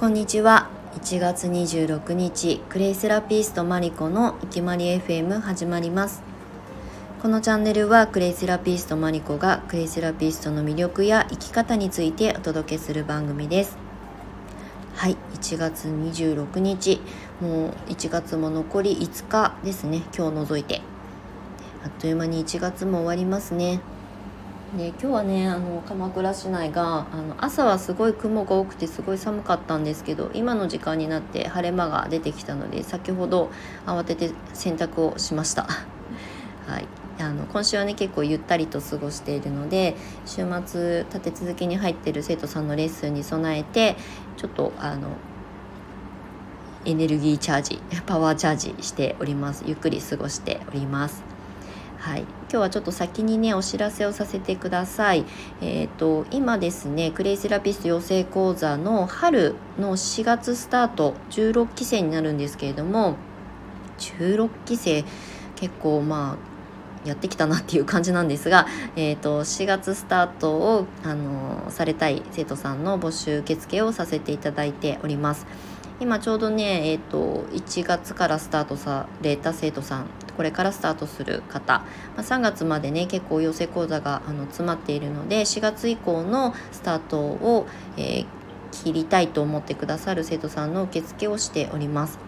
こんにちは。1月26日クレイセラピストマリコのいきまり FM 始まります。このチャンネルはクレイセラピストマリコがクレイセラピストの魅力や生き方についてお届けする番組です。はい1月26日もう1月も残り5日ですね。今日除いて。あっという間に1月も終わりますね。で今日はねあの鎌倉市内があの朝はすごい雲が多くてすごい寒かったんですけど今の時間になって晴れ間が出てきたので先ほど慌てて洗濯をしました。はい。あの今週はね結構ゆったりと過ごしているので週末立て続けに入ってる生徒さんのレッスンに備えてちょっとあのエネルギーチャージパワーチャージしております。ゆっくり過ごしております。はい、今日はちょっと先にねお知らせをさせてください。えっ、ー、と今ですねクレイセラピスト養成講座の春の4月スタート16期生になるんですけれども16期生結構まあやってきたなっていう感じなんですが、えーと、4月スタートをあのされたい生徒さんの募集受付をさせていただいております。今ちょうどね、えーと、1月からスタートされた生徒さんこれからスタートする方、まあ、3月までね結構養成講座があの詰まっているので4月以降のスタートを、えー、切りたいと思ってくださる生徒さんの受付をしております。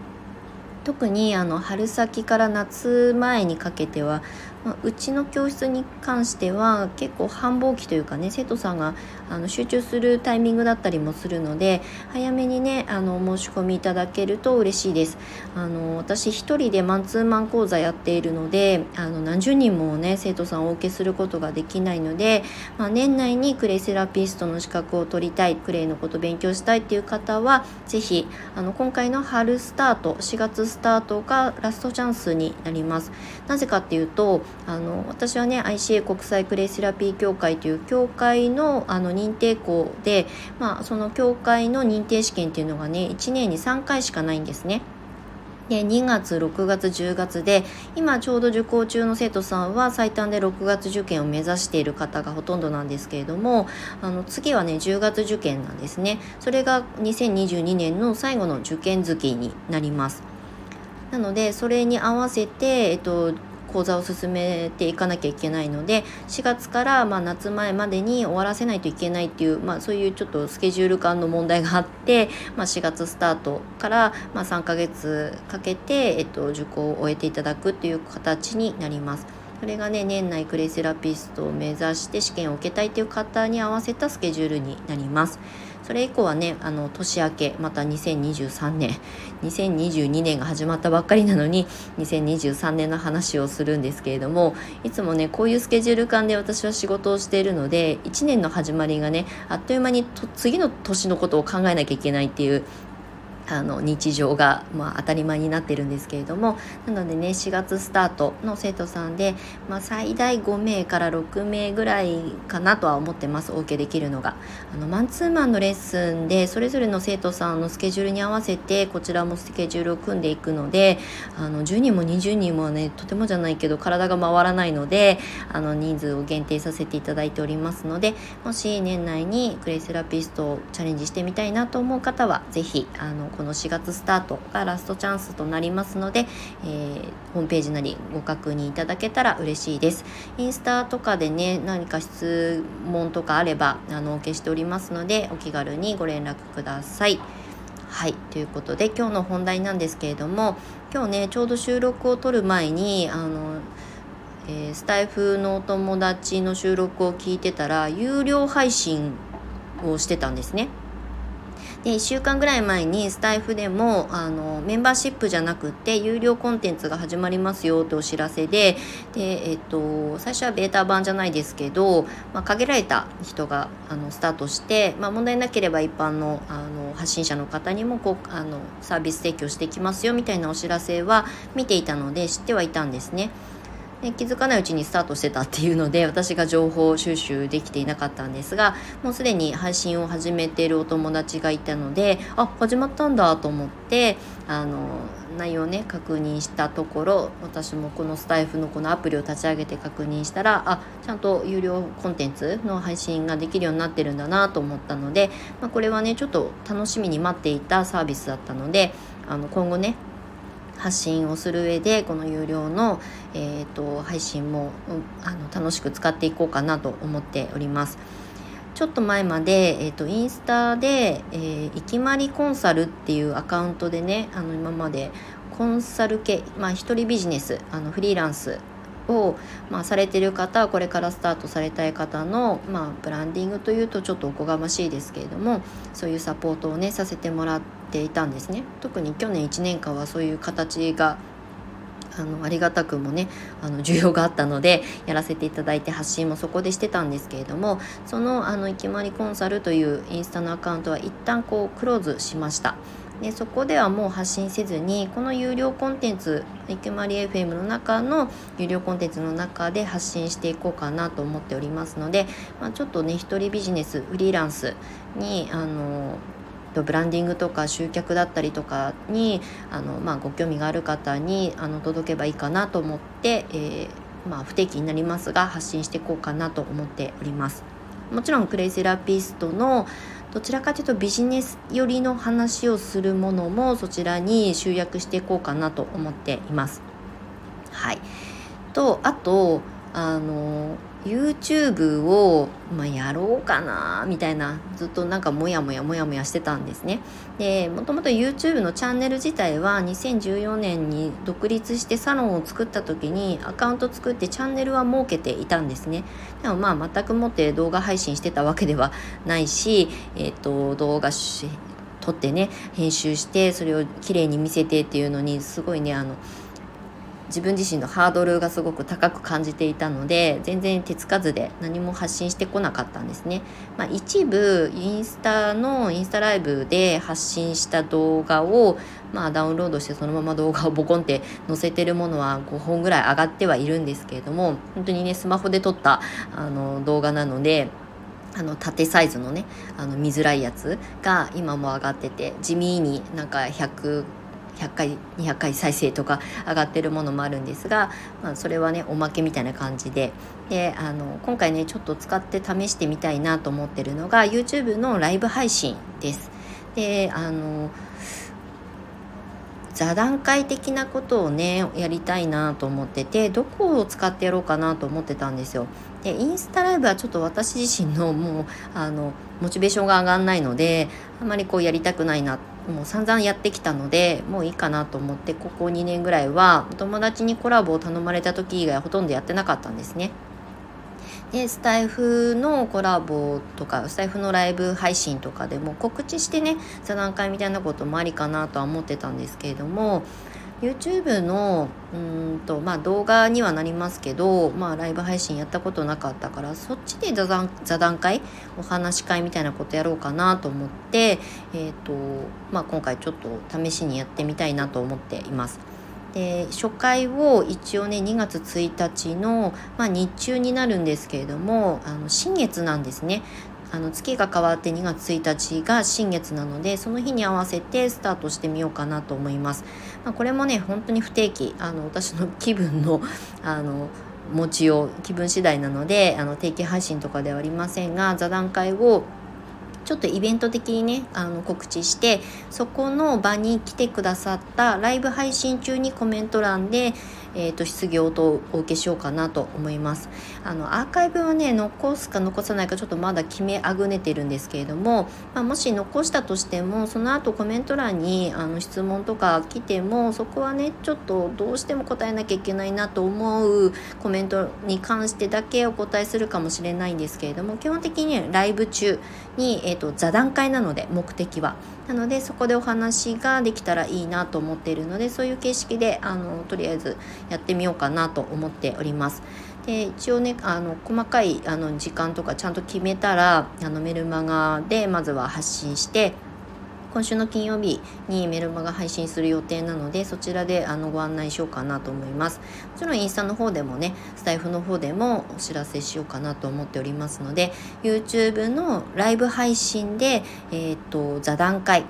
特にあの春先から夏前にかけてはま、うちの教室に関しては結構繁忙期というかね生徒さんがあの集中するタイミングだったりもするので早めにねあの申し込みいただけると嬉しいです。あの私一人でマンツーマン講座やっているのであの何十人もね生徒さんをお受けすることができないので、まあ、年内にクレイセラピストの資格を取りたいクレイのこと勉強したいっていう方は是非あの今回の春スタート4月スタートがラストチャンスになります。なぜかっていうとあの私はね ICA 国際クレイセラピー協会という協会のあの認定校で、まあ、その協会の認定試験っていうのがね1年に3回しかないんですね。で2月6月10月で今ちょうど受講中の生徒さんは最短で6月受験を目指している方がほとんどなんですけれどもあの次はね10月受験なんですねそれが2022年の最後の受験月になりますなのでそれに合わせて、えっと、講座を進めていかなきゃいけないので4月からま夏前までに終わらせないといけないっていう、まあ、そういうちょっとスケジュール感の問題があって、まあ、4月スタートからま3ヶ月かけて、えっと、受講を終えていただくっていう形になります。それがね年内クレイセラピストを目指して試験を受けたいという方に合わせたスケジュールになります。それ以降はねあの年明けまた2023年2022年が始まったばっかりなのに2023年の話をするんですけれどもいつもねこういうスケジュール感で私は仕事をしているので1年の始まりがねあっという間に次の年のことを考えなきゃいけないっていうあの日常が、まあ、当たり前になってるんですけれども。なのでね4月スタートの生徒さんで、まあ、最大5名から6名ぐらいかなとは思ってます。お受けできるのが。あのマンツーマンのレッスンでそれぞれの生徒さんのスケジュールに合わせてこちらもスケジュールを組んでいくのであの10人も20人もねとてもじゃないけど体が回らないのであの人数を限定させていただいておりますのでもし年内にクレイセラピストをチャレンジしてみたいなと思う方は是非あのこの4月スタートがラストチャンスとなりますので、えー、ホームページなりご確認いただけたら嬉しいですインスタとかでね何か質問とかあればあのお受けしておりますのでお気軽にご連絡くださいはいということで今日の本題なんですけれども今日ねちょうど収録を撮る前にあのえー、スタイフのお友達の収録を聞いてたら有料配信をしてたんですね。で1週間ぐらい前にスタイフでもあのメンバーシップじゃなくて有料コンテンツが始まりますよってお知らせでで、えっと、最初はベータ版じゃないですけど、まあ、限られた人があのスタートして、まあ、問題なければ一般のあの発信者の方にもこうあのサービス提供してきますよみたいなお知らせは見ていたので知ってはいたんですね。で気づかないうちにスタートしてたっていうので私が情報収集できていなかったんですがもうすでに配信を始めているお友達がいたのであ始まったんだと思ってあの内容をね確認したところ私もこのスタイフのこのアプリを立ち上げて確認したらあちゃんと有料コンテンツの配信ができるようになってるんだなと思ったので、まあ、これはねちょっと楽しみに待っていたサービスだったのであの今後ね発信をする上でこの有料の、えーと、配信も、あの楽しく使っていこうかなと思っております。ちょっと前まで、えーと、インスタで、えー、いきまりコンサルっていうアカウントでねあの今までコンサル系、まあ、一人ビジネスあのフリーランスを、まあ、されてる方これからスタートされたい方の、まあ、ブランディングというとちょっとおこがましいですけれどもそういうサポートをねさせてもらっていたんですね。特に去年1年間はそういう形があのありがたくもねあの需要があったのでやらせていただいて発信もそこでしてたんですけれどもそのあのいきまりコンサルというインスタのアカウントは一旦こうクローズしました。でそこではもう発信せずにこの有料コンテンツいきまり FM の中の有料コンテンツの中で発信していこうかなと思っておりますので、まあ、ちょっとね一人ビジネスフリーランスにあのブランディングとか集客だったりとかにあの、まあ、ご興味がある方にあの届けばいいかなと思って、えー、まあ、不定期になりますが発信していこうかなと思っております。もちろんクレイセラピストのどちらかというとビジネス寄りの話をするものもそちらに集約していこうかなと思っています。はい、とあとあの YouTube を、まあ、やろうかなみたいなずっとなんかモヤモヤモヤモヤしてたんですね。でもともと YouTube のチャンネル自体は2014年に独立してサロンを作った時にアカウント作ってチャンネルは設けていたんですね。でもまあ全くもって動画配信してたわけではないし、えっ、ー、と動画撮ってね編集してそれを綺麗に見せてっていうのにすごいねあの自分自身のハードルがすごく高く感じていたので全然手つかずで何も発信してこなかったんですね。まあ、一部インスタのインスタライブで発信した動画を、まあ、ダウンロードしてそのまま動画をボコンって載せてるものは5本ぐらい上がってはいるんですけれども本当にねスマホで撮ったあの動画なので。あの縦サイズのねあの見づらいやつが今も上がってて地味になんか100 100回200回再生とか上がってるものもあるんですが、まあ、それはねおまけみたいな感じでであの今回ねちょっと使って試してみたいなと思ってるのが YouTube のライブ配信です。であの座談会的なことをねやりたいなと思っててどこを使ってやろうかなと思ってたんですよ。でインスタライブはちょっと私自身のもうあのモチベーションが上がんないのであまりこうやりたくないなってもう散々やってきたのでもういいかなと思ってここ2年ぐらいはお友達にコラボを頼まれた時以外ほとんどやってなかったんですね。でスタイフのコラボとかスタイフのライブ配信とかでも告知してね座談会みたいなこともありかなとは思ってたんですけれども YouTube のうんと、まあ、動画にはなりますけど、まあ、ライブ配信やったことなかったからそっちで座談座談会お話し会みたいなことやろうかなと思って、えーとまあ、今回ちょっと試しにやってみたいなと思っています。で初回を一応ね2月1日の、まあ、日中になるんですけれどもあの新月なんですねあの月が変わって2月1日が新月なのでその日に合わせてスタートしてみようかなと思います。まあ、これもね本当に不定期あの私の気分の あの持ちよう気分次第なのであの定期配信とかではありませんが座談会をちょっとイベント的にねあの告知してそこの場に来てくださったライブ配信中にコメント欄でえーと、失業とお受けしようかなと思いますあのアーカイブはね残すか残さないかちょっとまだ決めあぐねてるんですけれども、まあ、もし残したとしてもその後コメント欄にあの質問とか来てもそこはねちょっとどうしても答えなきゃいけないなと思うコメントに関してだけお答えするかもしれないんですけれども基本的にライブ中に、えーと座談会なので目的は。なのでそこでお話ができたらいいなと思っているのでそういう形式であのとりあえずやってみようかなと思っております。で一応ねあの細かいあの時間とかちゃんと決めたらあのメルマガでまずは発信して今週の金曜日にメルマガ配信する予定なのでそちらであのご案内しようかなと思いますもちろんインスタの方でもねスタイフの方でもお知らせしようかなと思っておりますので YouTube のライブ配信でえっ、と座談会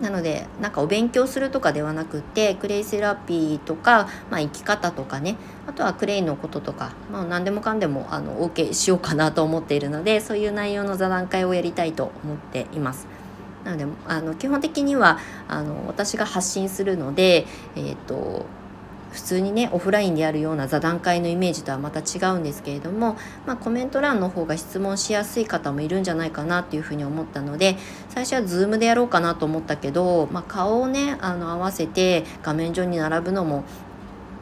なのでなんかお勉強するとかではなくてクレイセラピーとか、まあ、生き方とかねあとはクレイのこととか、まあ、何でもかんでもあの OK しようかなと思っているのでそういう内容の座談会をやりたいと思っています。なのであの基本的にはあの私が発信するので、えーと普通にねオフラインでやるような座談会のイメージとはまた違うんですけれども、まあ、コメント欄の方が質問しやすい方もいるんじゃないかなっていうふうに思ったので最初は Zoom でやろうかなと思ったけど、まあ、顔をねあの合わせて画面上に並ぶのも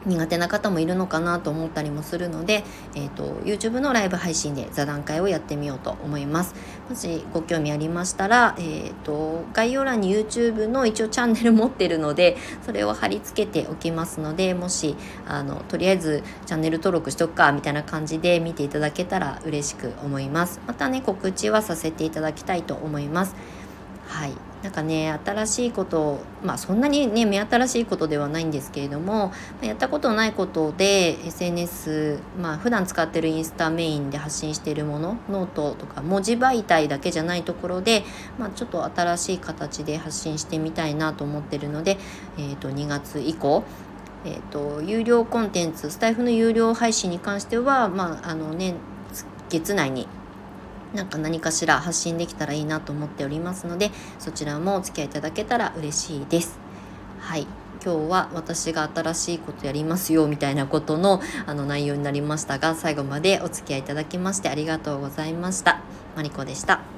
苦手な方もいるのかなと思ったりもするので、えーと、YouTube のライブ配信で座談会をやってみようと思います。もしご興味ありましたら、えーと、概要欄に YouTube の一応チャンネル持ってるのでそれを貼り付けておきますのでもしあのとりあえずチャンネル登録しとくかみたいな感じで見ていただけたら嬉しく思います。またね告知はさせていただきたいと思います。はい。なんかね新しいことまあそんなにね目新しいことではないんですけれどもやったことないことで SNS まあ普段使ってるインスタメインで発信しているものノートとか文字媒体だけじゃないところで、まあ、ちょっと新しい形で発信してみたいなと思ってるので、えー、と2月以降えーと、有料コンテンツスタエフの有料配信に関しては、まああのね、月内になんか何かしら発信できたらいいなと思っておりますのでそちらもお付き合いいただけたら嬉しいです。はい。今日は私が新しいことやりますよみたいなことのあの内容になりましたが最後までお付き合いいただきましてありがとうございました。マリコでした。